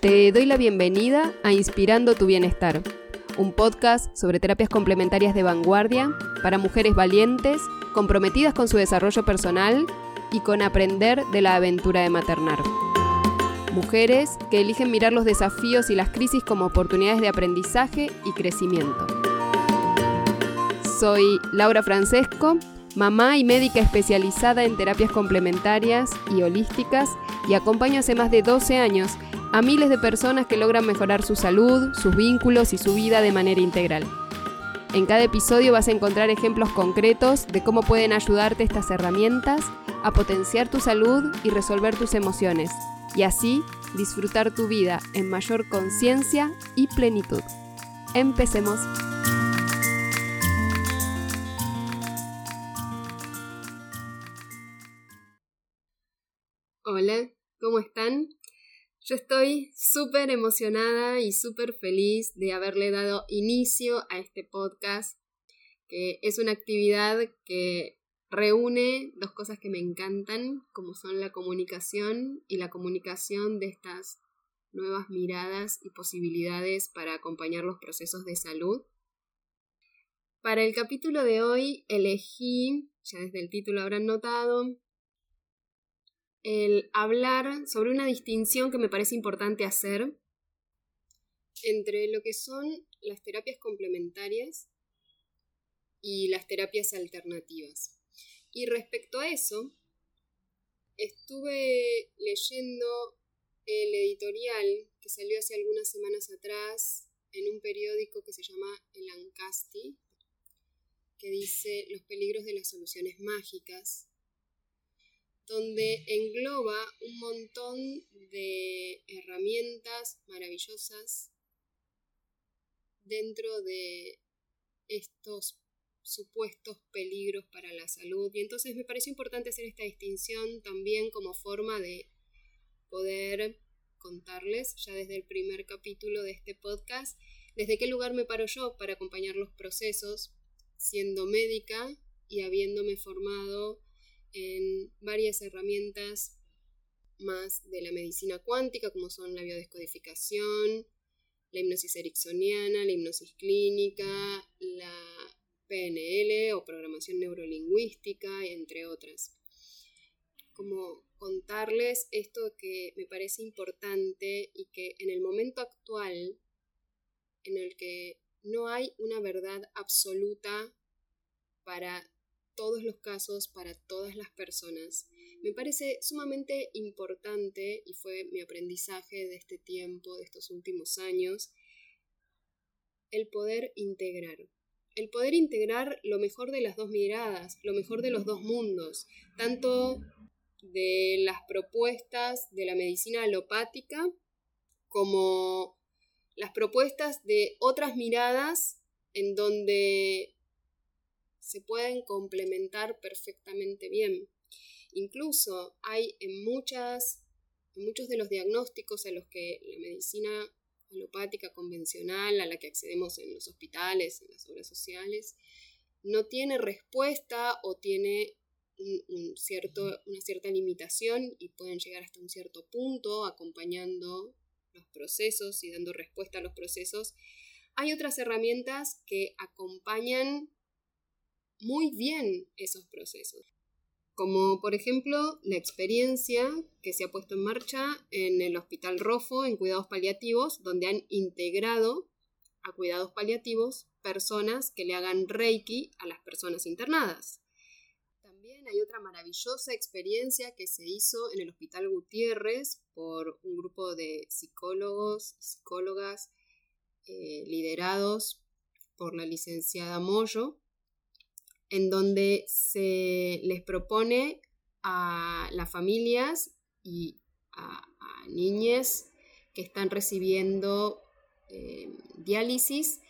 Te doy la bienvenida a Inspirando tu Bienestar, un podcast sobre terapias complementarias de vanguardia para mujeres valientes, comprometidas con su desarrollo personal y con aprender de la aventura de maternar. Mujeres que eligen mirar los desafíos y las crisis como oportunidades de aprendizaje y crecimiento. Soy Laura Francesco, mamá y médica especializada en terapias complementarias y holísticas y acompaño hace más de 12 años a miles de personas que logran mejorar su salud, sus vínculos y su vida de manera integral. En cada episodio vas a encontrar ejemplos concretos de cómo pueden ayudarte estas herramientas a potenciar tu salud y resolver tus emociones, y así disfrutar tu vida en mayor conciencia y plenitud. Empecemos. Hola, ¿cómo están? Yo estoy súper emocionada y súper feliz de haberle dado inicio a este podcast, que es una actividad que reúne dos cosas que me encantan, como son la comunicación y la comunicación de estas nuevas miradas y posibilidades para acompañar los procesos de salud. Para el capítulo de hoy elegí, ya desde el título habrán notado, el hablar sobre una distinción que me parece importante hacer entre lo que son las terapias complementarias y las terapias alternativas. Y respecto a eso, estuve leyendo el editorial que salió hace algunas semanas atrás en un periódico que se llama El Ancasti, que dice Los peligros de las soluciones mágicas, donde engloba un montón de herramientas maravillosas dentro de estos supuestos peligros para la salud. Y entonces me parece importante hacer esta distinción también como forma de poder contarles ya desde el primer capítulo de este podcast desde qué lugar me paro yo para acompañar los procesos siendo médica y habiéndome formado en varias herramientas más de la medicina cuántica, como son la biodescodificación, la hipnosis ericksoniana, la hipnosis clínica, la PNL o programación neurolingüística, entre otras. Como contarles esto que me parece importante y que en el momento actual, en el que no hay una verdad absoluta para todos los casos, para todas las personas. Me parece sumamente importante, y fue mi aprendizaje de este tiempo, de estos últimos años, el poder integrar. El poder integrar lo mejor de las dos miradas, lo mejor de los dos mundos, tanto de las propuestas de la medicina alopática como las propuestas de otras miradas en donde se pueden complementar perfectamente bien. Incluso hay en, muchas, en muchos de los diagnósticos a los que la medicina alopática convencional, a la que accedemos en los hospitales, en las obras sociales, no tiene respuesta o tiene cierto, una cierta limitación y pueden llegar hasta un cierto punto acompañando los procesos y dando respuesta a los procesos. Hay otras herramientas que acompañan muy bien esos procesos. Como por ejemplo la experiencia que se ha puesto en marcha en el Hospital Rofo en cuidados paliativos, donde han integrado a cuidados paliativos personas que le hagan reiki a las personas internadas. También hay otra maravillosa experiencia que se hizo en el Hospital Gutiérrez por un grupo de psicólogos y psicólogas eh, liderados por la licenciada Moyo, en donde se les propone a las familias y a, niñas que están recibiendo eh, diálisis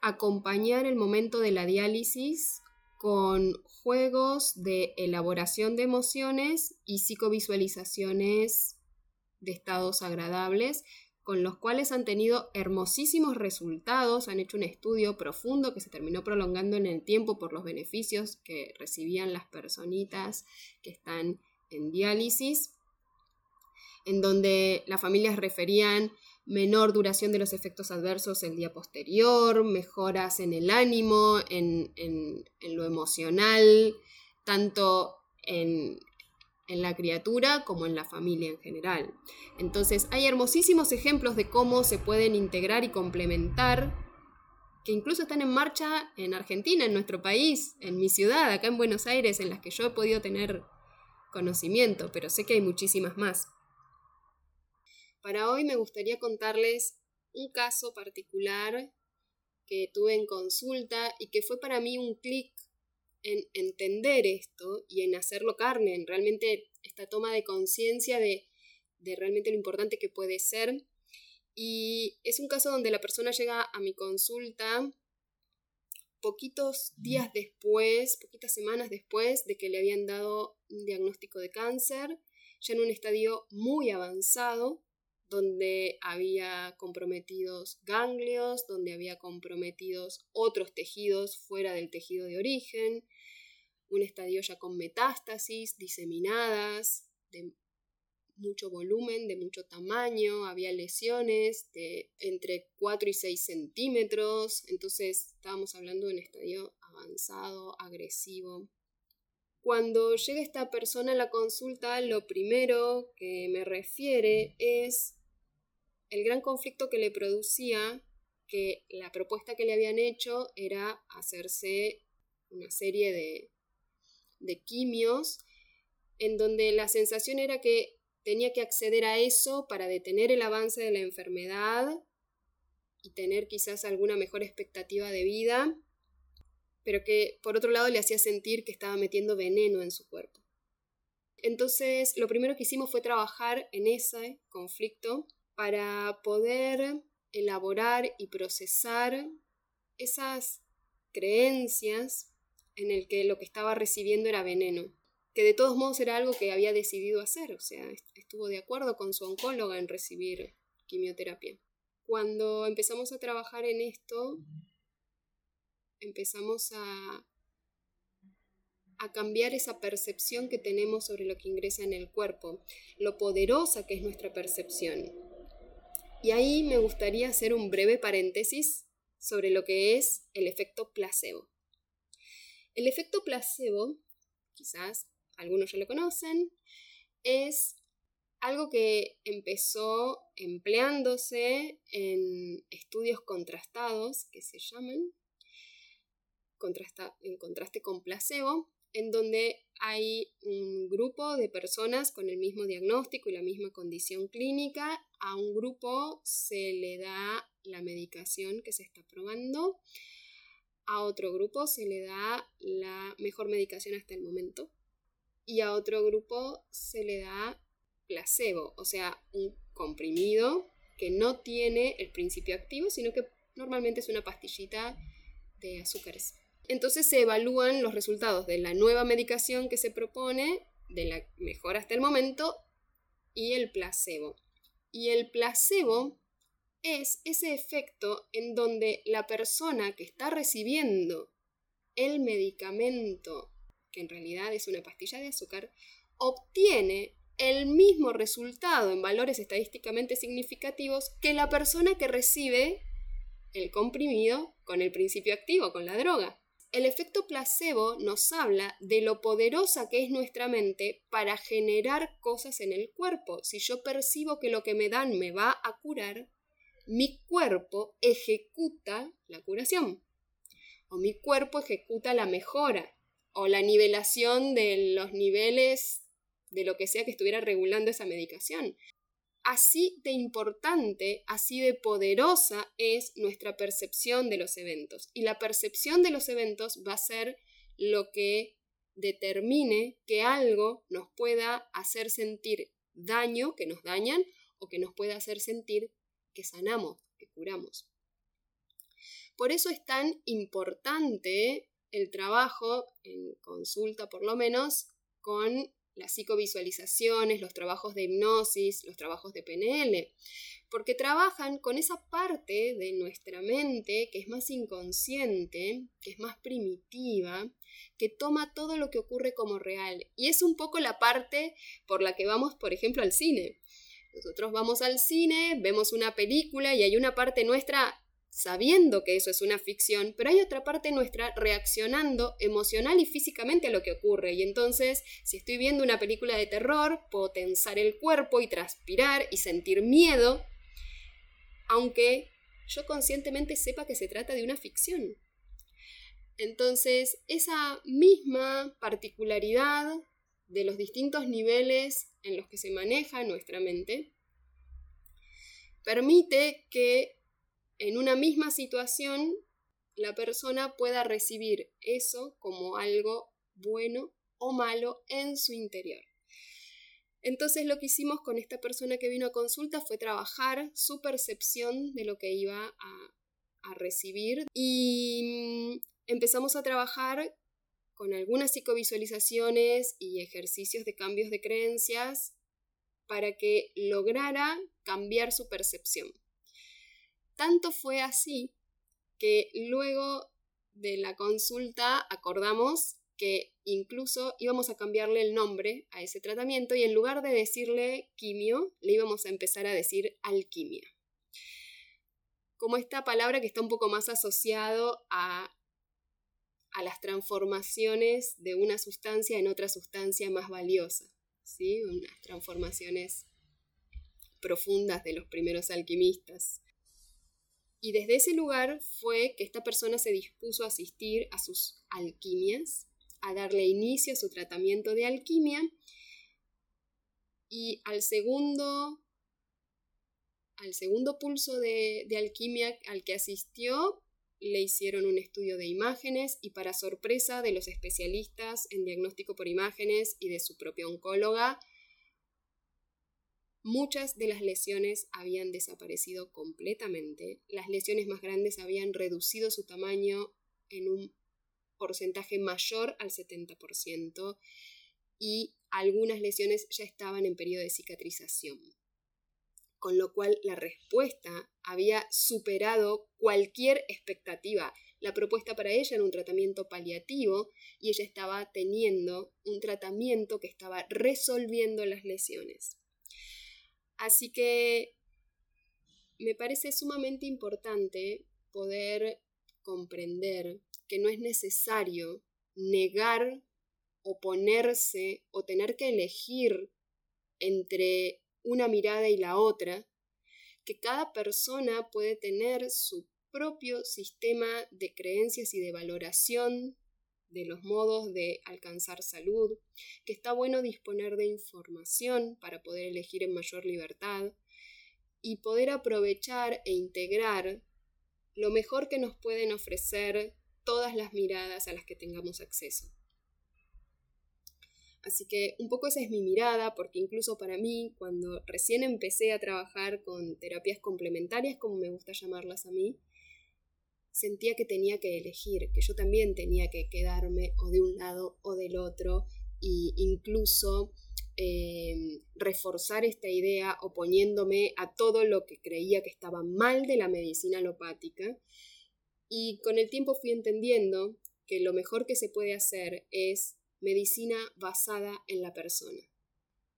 acompañar el momento de la diálisis con juegos de elaboración de emociones y psicovisualizaciones de estados agradables con los cuales han tenido hermosísimos resultados, han hecho un estudio profundo que se terminó prolongando en el tiempo por los beneficios que recibían las personitas que están en diálisis. en donde las familias referían menor duración de los efectos adversos el día posterior, mejoras en el ánimo, en, lo emocional, tanto en, en la criatura como en la familia en general. Entonces hay hermosísimos ejemplos de cómo se pueden integrar y complementar, que incluso están en marcha en Argentina, en nuestro país, en mi ciudad, acá en Buenos Aires, en las que yo he podido tener conocimiento, pero sé que hay muchísimas más. Para hoy me gustaría contarles un caso particular que tuve en consulta y que fue para mí un clic en entender esto y en hacerlo carne, en realmente esta toma de conciencia de, de realmente lo importante que puede ser. Y es un caso donde la persona llega a mi consulta poquitos días después, poquitas semanas después de que le habían dado un diagnóstico de cáncer, ya en un estadio muy avanzado, donde había comprometidos ganglios, donde había comprometidos otros tejidos fuera del tejido de origen, un estadio ya con metástasis diseminadas, de mucho volumen, de mucho tamaño, había lesiones de entre 4 y 6 centímetros, entonces estábamos hablando de un estadio avanzado, agresivo. Cuando llega esta persona a la consulta, lo primero que me refiere es el gran conflicto que le producía que la propuesta que le habían hecho era hacerse una serie de, de quimios en donde la sensación era que tenía que acceder a eso para detener el avance de la enfermedad y tener quizás alguna mejor expectativa de vida, pero que por otro lado le hacía sentir que estaba metiendo veneno en su cuerpo. Entonces, lo primero que hicimos fue trabajar en ese conflicto para poder elaborar y procesar esas creencias en el que lo que estaba recibiendo era veneno, que de todos modos era algo que había decidido hacer, o sea, estuvo de acuerdo con su oncóloga en recibir quimioterapia. Cuando empezamos a trabajar en esto, empezamos a, a cambiar esa percepción que tenemos sobre lo que ingresa en el cuerpo, lo poderosa que es nuestra percepción. Y ahí me gustaría hacer un breve paréntesis sobre lo que es el efecto placebo. El efecto placebo, quizás algunos ya lo conocen, es algo que empezó empleándose en estudios contrastados, que se llaman, en contraste con placebo, en donde hay un grupo de personas con el mismo diagnóstico y la misma condición clínica. A un grupo se le da la medicación que se está probando. A otro grupo se le da la mejor medicación hasta el momento. Y a otro grupo se le da placebo, o sea, un comprimido que no tiene el principio activo, sino que normalmente es una pastillita de azúcares. Entonces se evalúan los resultados de la nueva medicación que se propone, de la mejor hasta el momento, y el placebo. Y el placebo es ese efecto en donde la persona que está recibiendo el medicamento, que en realidad es una pastilla de azúcar, obtiene el mismo resultado en valores estadísticamente significativos que la persona que recibe el comprimido con el principio activo, con la droga. El efecto placebo nos habla de lo poderosa que es nuestra mente para generar cosas en el cuerpo. Si yo percibo que lo que me dan me va a curar, mi cuerpo ejecuta la curación. O mi cuerpo ejecuta la mejora o la nivelación de los niveles de lo que sea que estuviera regulando esa medicación. Así de importante, así de poderosa es nuestra percepción de los eventos. Y la percepción de los eventos va a ser lo que determine que algo nos pueda hacer sentir daño, que nos dañan, o que nos pueda hacer sentir que sanamos, que curamos. Por eso es tan importante el trabajo, en consulta por lo menos, con las psicovisualizaciones, los trabajos de hipnosis, los trabajos de PNL, porque trabajan con esa parte de nuestra mente que es más inconsciente, que es más primitiva, que toma todo lo que ocurre como real. Y es un poco la parte por la que vamos, por ejemplo, al cine. Nosotros vamos al cine, vemos una película y hay una parte nuestra sabiendo que eso es una ficción, pero hay otra parte nuestra reaccionando emocional y físicamente a lo que ocurre. Y entonces, si estoy viendo una película de terror, puedo tensar el cuerpo y transpirar y sentir miedo, aunque yo conscientemente sepa que se trata de una ficción. Entonces, esa misma particularidad de los distintos niveles en los que se maneja nuestra mente permite que en una misma situación la persona pueda recibir eso como algo bueno o malo en su interior. Entonces lo que hicimos con esta persona que vino a consulta fue trabajar su percepción de lo que iba a, recibir y mm, empezamos a trabajar con algunas psicovisualizaciones y ejercicios de cambios de creencias para que lograra cambiar su percepción. Tanto fue así que luego de la consulta acordamos que incluso íbamos a cambiarle el nombre a ese tratamiento y en lugar de decirle quimio, le íbamos a empezar a decir alquimia. Como esta palabra que está un poco más asociado a, a las transformaciones de una sustancia en otra sustancia más valiosa, ¿sí? unas transformaciones profundas de los primeros alquimistas. Y desde ese lugar fue que esta persona se dispuso a asistir a sus alquimias, a darle inicio a su tratamiento de alquimia. Y al segundo, al segundo pulso de, de alquimia al que asistió, le hicieron un estudio de imágenes y para sorpresa de los especialistas en diagnóstico por imágenes y de su propia oncóloga, Muchas de las lesiones habían desaparecido completamente, las lesiones más grandes habían reducido su tamaño en un porcentaje mayor al 70% y algunas lesiones ya estaban en periodo de cicatrización. Con lo cual la respuesta había superado cualquier expectativa. La propuesta para ella era un tratamiento paliativo y ella estaba teniendo un tratamiento que estaba resolviendo las lesiones. Así que me parece sumamente importante poder comprender que no es necesario negar, oponerse o tener que elegir entre una mirada y la otra, que cada persona puede tener su propio sistema de creencias y de valoración de los modos de alcanzar salud, que está bueno disponer de información para poder elegir en mayor libertad y poder aprovechar e integrar lo mejor que nos pueden ofrecer todas las miradas a las que tengamos acceso. Así que un poco esa es mi mirada, porque incluso para mí, cuando recién empecé a trabajar con terapias complementarias, como me gusta llamarlas a mí, sentía que tenía que elegir, que yo también tenía que quedarme o de un lado o del otro e incluso em, reforzar esta idea oponiéndome a todo lo que creía que estaba mal de la medicina alopática. Y con el tiempo fui entendiendo que lo mejor que se puede hacer es medicina basada en la persona,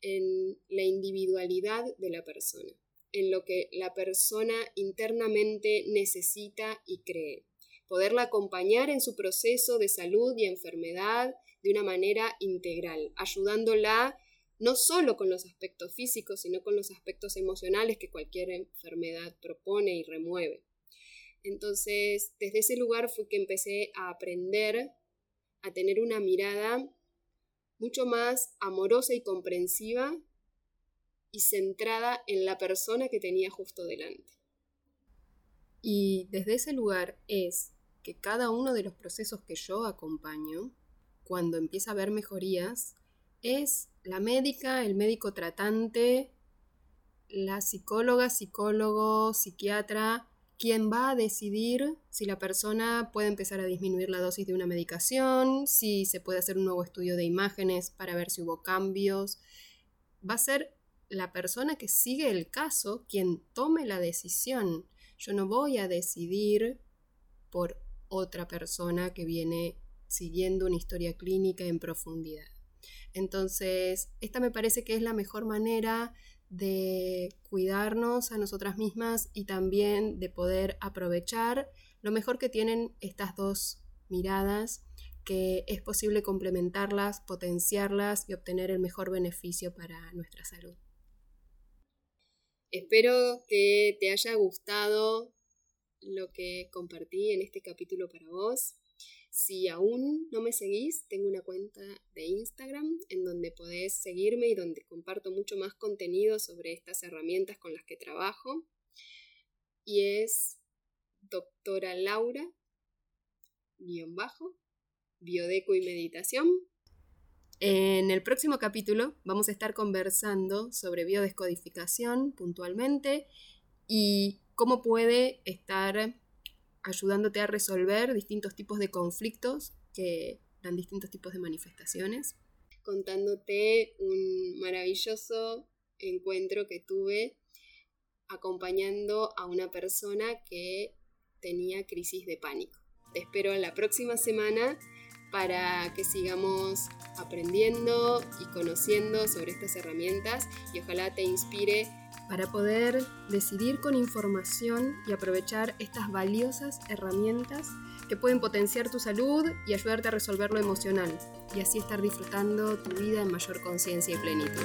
en la individualidad de la persona en lo que la persona internamente necesita y cree. Poderla acompañar en su proceso de salud y enfermedad de una manera integral, ayudándola no solo con los aspectos físicos, sino con los aspectos emocionales que cualquier enfermedad propone y remueve. Entonces, desde ese lugar fue que empecé a aprender a tener una mirada mucho más amorosa y comprensiva y centrada en la persona que tenía justo delante. Y desde ese lugar es que cada uno de los procesos que yo acompaño, cuando empieza a haber mejorías, es la médica, el médico tratante, la psicóloga, psicólogo, psiquiatra, quien va a decidir si la persona puede empezar a disminuir la dosis de una medicación, si se puede hacer un nuevo estudio de imágenes para ver si hubo cambios. Va a ser la persona que sigue el caso quien tome la decisión. Yo no voy a decidir por otra persona que viene siguiendo una historia clínica en profundidad. Entonces, esta me parece que es la mejor manera de cuidarnos a nosotras mismas y también de poder aprovechar lo mejor que tienen estas dos miradas, que es posible complementarlas, potenciarlas y obtener el mejor beneficio para nuestra salud. Espero que te haya gustado lo que compartí en este capítulo para vos. Si aún no me seguís, tengo una cuenta de Instagram en donde podés seguirme y donde comparto mucho más contenido sobre estas herramientas con las que trabajo. Y es doctora Laura, guion bajo, biodeco y meditación. En el próximo capítulo vamos a estar conversando sobre biodescodificación puntualmente y cómo puede estar ayudándote a resolver distintos tipos de conflictos que dan distintos tipos de manifestaciones. Contándote un maravilloso encuentro que tuve acompañando a una persona que tenía crisis de pánico. Te espero la próxima semana para que sigamos aprendiendo y conociendo sobre estas herramientas y ojalá te inspire para poder decidir con información y aprovechar estas valiosas herramientas que pueden potenciar tu salud y ayudarte a resolver lo emocional y así estar disfrutando tu vida en mayor conciencia y plenitud.